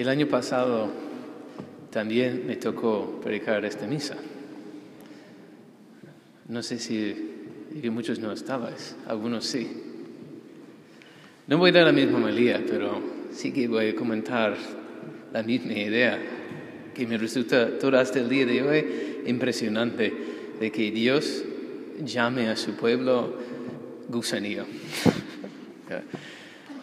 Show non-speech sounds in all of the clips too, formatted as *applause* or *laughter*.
El año pasado también me tocó predicar esta misa. No sé si muchos no estabais, algunos sí. No voy a dar la misma malía, pero sí que voy a comentar la misma idea, que me resulta todo hasta el día de hoy impresionante, de que Dios llame a su pueblo gusanillo. *laughs*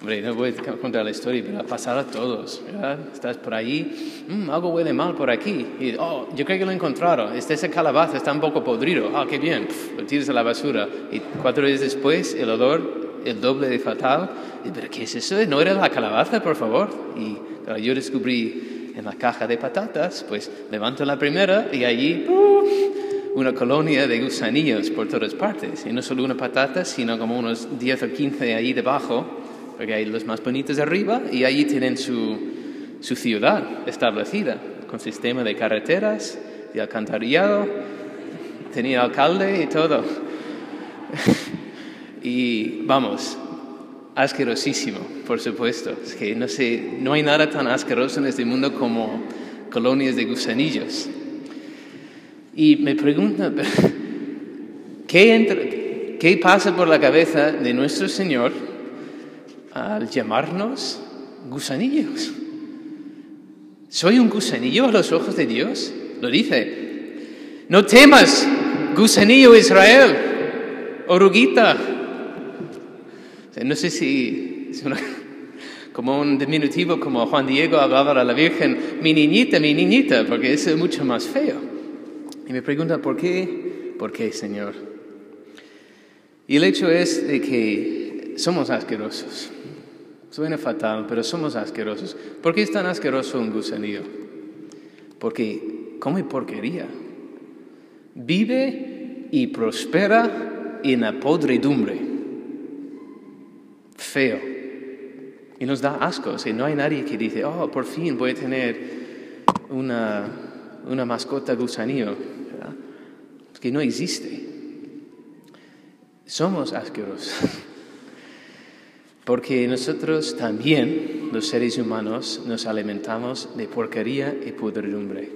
Hombre, no voy a contar la historia, pero ha pasado a todos, ¿verdad? Estás por ahí, mm, algo huele mal por aquí, y, oh, yo creo que lo he encontrado, este, ese calabaza está un poco podrido, ah, qué bien, lo tiras a la basura, y cuatro días después el olor, el doble de fatal, y, pero ¿qué es eso? ¿No era la calabaza, por favor? Y yo descubrí en la caja de patatas, pues levanto la primera y allí, una colonia de gusanillos por todas partes, y no solo una patata, sino como unos 10 o 15 ahí debajo, porque hay los más bonitos arriba y allí tienen su, su ciudad establecida, con sistema de carreteras, de alcantarillado, tenía alcalde y todo. *laughs* y vamos, asquerosísimo, por supuesto. Es que no sé, no hay nada tan asqueroso en este mundo como colonias de gusanillos. Y me preguntan, *laughs* ¿qué, ¿qué pasa por la cabeza de nuestro Señor al llamarnos gusanillos. ¿Soy un gusanillo a los ojos de Dios? Lo dice. No temas, gusanillo Israel, oruguita. no sé si es como un diminutivo, como Juan Diego hablaba a la Virgen, mi niñita, mi niñita, porque es mucho más feo. Y me pregunta, ¿por qué? ¿Por qué, Señor? Y el hecho es de que somos asquerosos. Suena fatal, pero somos asquerosos. ¿Por qué es tan asqueroso un gusanillo? Porque come porquería. Vive y prospera en la podredumbre. Feo. Y nos da asco. O no hay nadie que dice, oh, por fin voy a tener una, una mascota gusanillo. Es que no existe. Somos asquerosos. *laughs* Porque nosotros también, los seres humanos, nos alimentamos de porquería y podredumbre.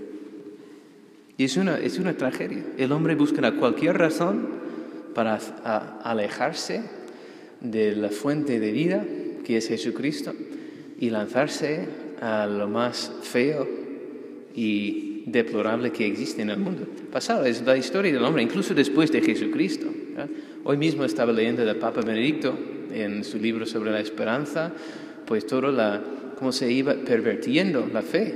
Y es una, es una tragedia. El hombre busca cualquier razón para alejarse de la fuente de vida, que es Jesucristo, y lanzarse a lo más feo y deplorable que existe en el mundo. Pasado es la historia del hombre, incluso después de Jesucristo. Hoy mismo estaba leyendo del Papa Benedicto en su libro sobre la esperanza, pues todo la, cómo se iba pervertiendo la fe.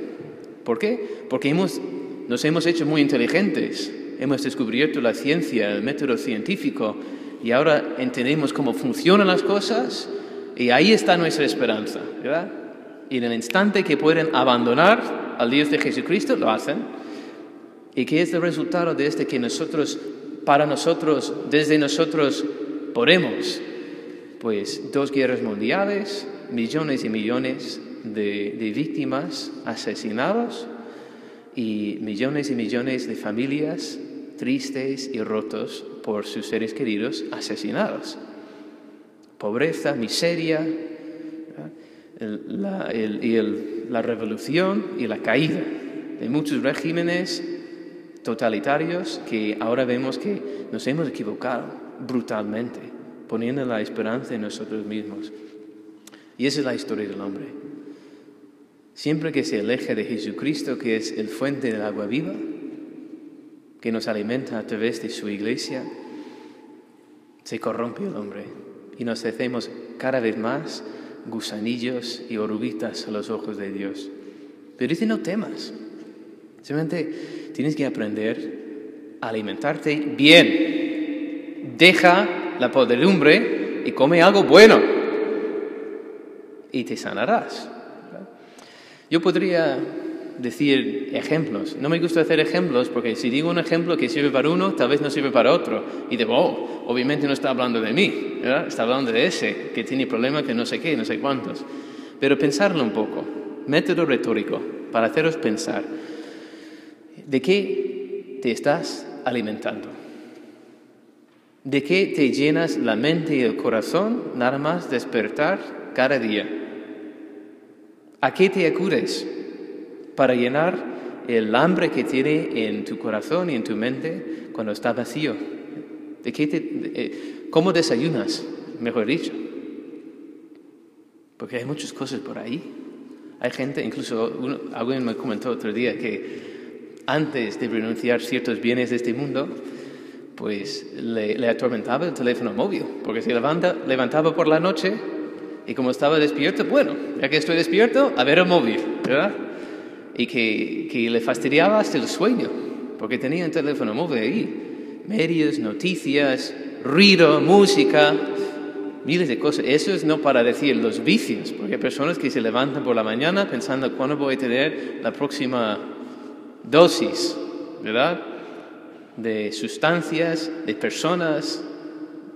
¿Por qué? Porque hemos, nos hemos hecho muy inteligentes, hemos descubierto la ciencia, el método científico, y ahora entendemos cómo funcionan las cosas, y ahí está nuestra esperanza, ¿verdad? Y en el instante que pueden abandonar al Dios de Jesucristo, lo hacen. ¿Y qué es el resultado de este que nosotros, para nosotros, desde nosotros, podemos pues dos guerras mundiales, millones y millones de, víctimas asesinados y millones y millones de familias tristes y rotos por sus seres queridos asesinados. Pobreza, miseria, la, la revolución y la caída de muchos regímenes totalitarios que ahora vemos que nos hemos equivocado brutalmente poniendo la esperanza en nosotros mismos. Y esa es la historia del hombre. Siempre que se aleja de Jesucristo, que es el fuente del agua viva, que nos alimenta a través de su iglesia, se corrompe el hombre y nos hacemos cada vez más gusanillos y oruguitas a los ojos de Dios. Pero dice, no temas. Simplemente tienes que aprender a alimentarte bien. Deja la podredumbre y come algo bueno y te sanarás. Yo podría decir ejemplos. No me gusta hacer ejemplos porque si digo un ejemplo que sirve para uno, tal vez no sirve para otro. Y digo, oh, obviamente no está hablando de mí, está hablando de ese que tiene problemas que no sé qué, no sé cuántos. Pero pensarlo un poco, método retórico, para haceros pensar, ¿de qué te estás alimentando? ¿De qué te llenas la mente y el corazón nada más despertar cada día? ¿A qué te acudes para llenar el hambre que tiene en tu corazón y en tu mente cuando está vacío? ¿De qué te, eh, ¿Cómo desayunas, mejor dicho? Porque hay muchas cosas por ahí. Hay gente, incluso alguien me comentó otro día que antes de renunciar ciertos bienes de este mundo, pues le, atormentaba el teléfono móvil, porque se levanta, levantaba por la noche y como estaba despierto, bueno, ya que estoy despierto, a ver el móvil, ¿verdad? Y que, que le fastidiaba hasta el sueño, porque tenía un teléfono móvil ahí, medios, noticias, ruido, música, miles de cosas. Eso es no para decir los vicios, porque hay personas que se levantan por la mañana pensando cuándo voy a tener la próxima dosis, ¿verdad? De sustancias, de personas,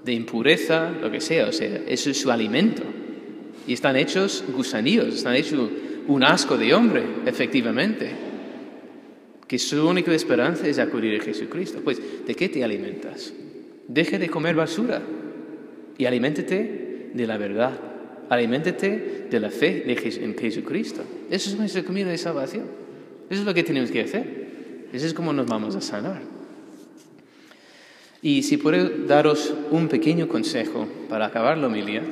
de impureza, lo que sea. O sea, eso es su alimento. Y están hechos gusanillos, están hechos un asco de hombre, efectivamente. Que su única esperanza es acudir a Jesucristo. Pues, ¿de qué te alimentas? Deje de comer basura y aliméntete de la verdad. Aliméntete de la fe en Jesucristo. Eso es nuestro camino de salvación. Eso es lo que tenemos que hacer. Eso es como nos vamos a sanar. Y si puedo daros un pequeño consejo para acabar la homilía,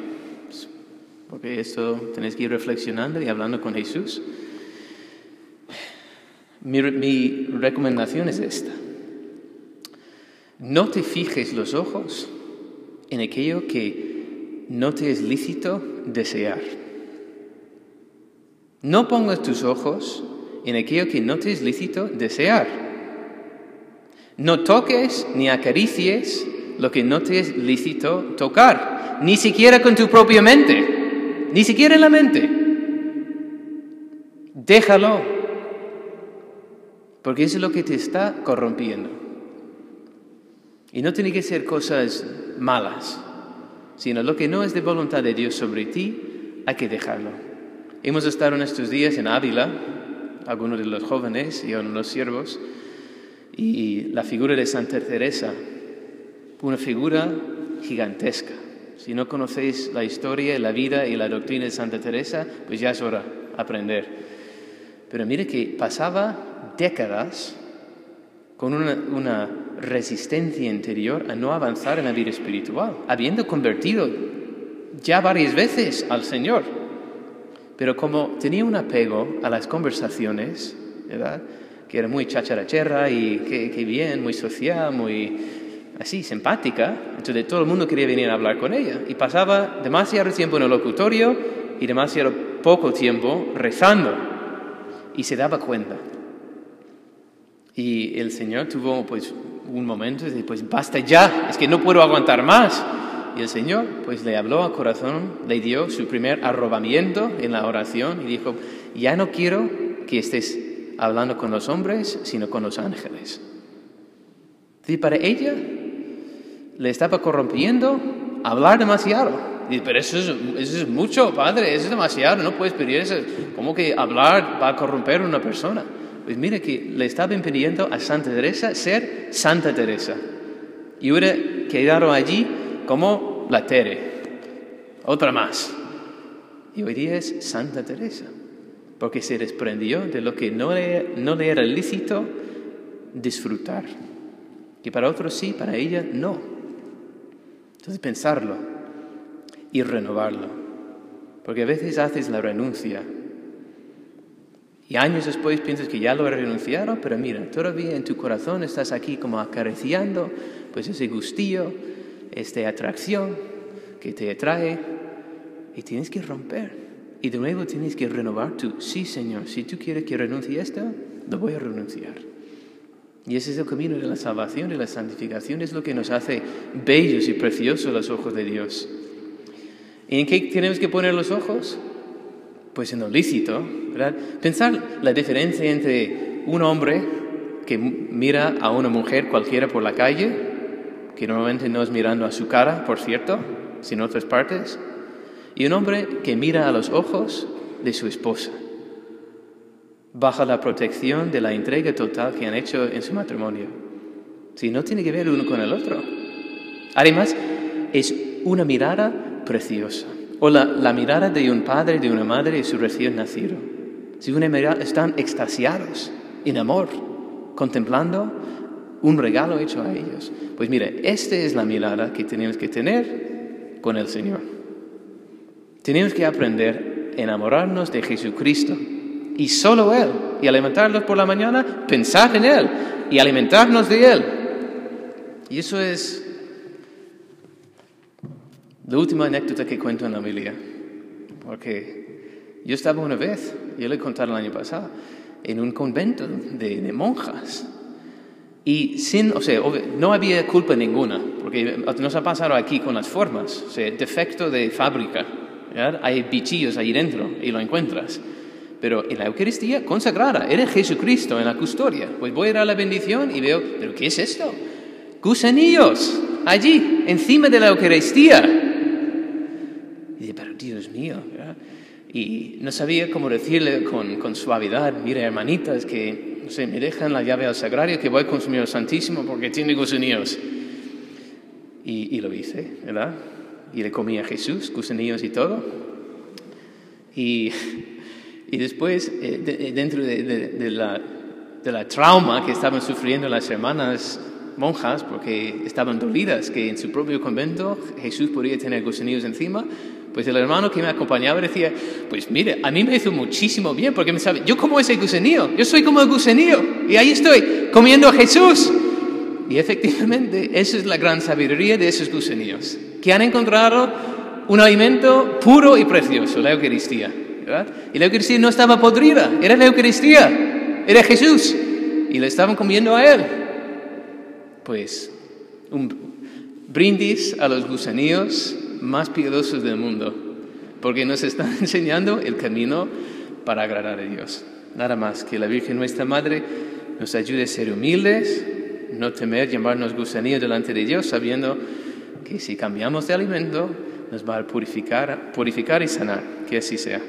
porque esto tenéis que ir reflexionando y hablando con Jesús. Mi, mi recomendación es esta. No te fijes los ojos en aquello que no te es lícito desear. No pongas tus ojos en aquello que no te es lícito desear. No toques ni acaricies lo que no te es lícito tocar, ni siquiera con tu propia mente, ni siquiera en la mente. Déjalo, porque es lo que te está corrompiendo. Y no tiene que ser cosas malas, sino lo que no es de voluntad de Dios sobre ti, hay que dejarlo. Hemos estado en estos días en Ávila, algunos de los jóvenes y los siervos, y la figura de Santa Teresa, una figura gigantesca. Si no conocéis la historia, la vida y la doctrina de Santa Teresa, pues ya es hora de aprender. Pero mire que pasaba décadas con una, resistencia interior a no avanzar en la vida espiritual, habiendo convertido ya varias veces al Señor. Pero como tenía un apego a las conversaciones, ¿verdad? Que era muy chacharacherra y que, bien, muy social, muy así, simpática, entonces todo el mundo quería venir a hablar con ella. Y pasaba demasiado tiempo en el locutorio y demasiado poco tiempo rezando. Y se daba cuenta. Y el Señor tuvo pues un momento y dice, pues basta ya, es que no puedo aguantar más. Y el Señor pues le habló al corazón, le dio su primer arrobamiento en la oración y dijo, ya no quiero que estés hablando con los hombres, sino con los ángeles. Y para ella le estaba corrompiendo hablar demasiado. Y, pero eso es, eso es mucho, padre, eso es demasiado, no puedes pedir eso. ¿Cómo que hablar va a corromper a una persona? Pues mire que le estaba impidiendo a Santa Teresa ser Santa Teresa. Y hubiera quedado allí como la Tere, otra más. Y hoy día es Santa Teresa, porque se desprendió de lo que no le, no le era lícito disfrutar. Que para otros sí, para ella no. Entonces pensarlo y renovarlo. Porque a veces haces la renuncia y años después piensas que ya lo he renunciado, pero mira, todavía en tu corazón estás aquí como acariciando pues ese gustillo, esta atracción que te atrae y tienes que romper. Y de nuevo tienes que renovar tu, sí Señor, si tú quieres que renuncie esto, lo voy a renunciar. Y ese es el camino de la salvación y la santificación, es lo que nos hace bellos y preciosos los ojos de Dios. ¿Y en qué tenemos que poner los ojos? Pues en lo lícito, ¿verdad? Pensar la diferencia entre un hombre que mira a una mujer cualquiera por la calle, que normalmente no es mirando a su cara, por cierto, sino a otras partes, y un hombre que mira a los ojos de su esposa, bajo la protección de la entrega total que han hecho en su matrimonio. Si no tiene que ver uno con el otro. Además, es una mirada preciosa O la, la mirada de un padre de una madre y su recién nacido. Si una mirada, están extasiados en amor, contemplando un regalo hecho a ellos. Pues mire, esta es la mirada que tenemos que tener con el Señor. Tenemos que aprender a enamorarnos de Jesucristo y solo Él. Y alimentarnos por la mañana, pensar en Él y alimentarnos de Él. Y eso es la última anécdota que cuento en la Biblia. Porque yo estaba una vez, yo le contado el año pasado, en un convento de, monjas. Y sin, o sea, no había culpa ninguna, porque nos ha pasado aquí con las formas, o sea, defecto de fábrica. Hay bichillos ahí dentro y lo encuentras. Pero en la Eucaristía consagrada, era Jesucristo en la custodia. Pues voy a ir a la bendición y veo, ¿pero qué es esto? Gusanillos, allí, encima de la Eucaristía. Y dice, pero Dios mío. Y no sabía cómo decirle con, suavidad, mire hermanitas, que no sé, me dejan la llave al sagrario que voy a consumir el Santísimo porque tiene gusanillos. Y, y lo hice, ¿verdad? Y le comí a Jesús, gusanillos y todo. Y y después, eh, eh, dentro de, la, de, la, trauma que estaban sufriendo las hermanas monjas, porque estaban dolidas que en su propio convento Jesús podría tener gusanillos encima, pues el hermano que me acompañaba decía, pues mire, a mí me hizo muchísimo bien, porque me sabe, yo como ese gusanillo, yo soy como el gusanillo, y ahí estoy, comiendo a Jesús. Y efectivamente, esa es la gran sabiduría de esos gusanillos, que han encontrado un alimento puro y precioso, la Eucaristía. Y la Eucaristía no estaba podrida, era la Eucaristía, era Jesús. Y le estaban comiendo a Él. Pues brindis a los gusanillos más piadosos del mundo, porque nos están *laughs* enseñando el camino para agradar a Dios. Nada más que la Virgen nuestra Madre nos ayude a ser humildes, no temer llamarnos gusanillos delante de Dios, sabiendo que si cambiamos de alimento nos va a purificar, purificar y sanar. Que así sea.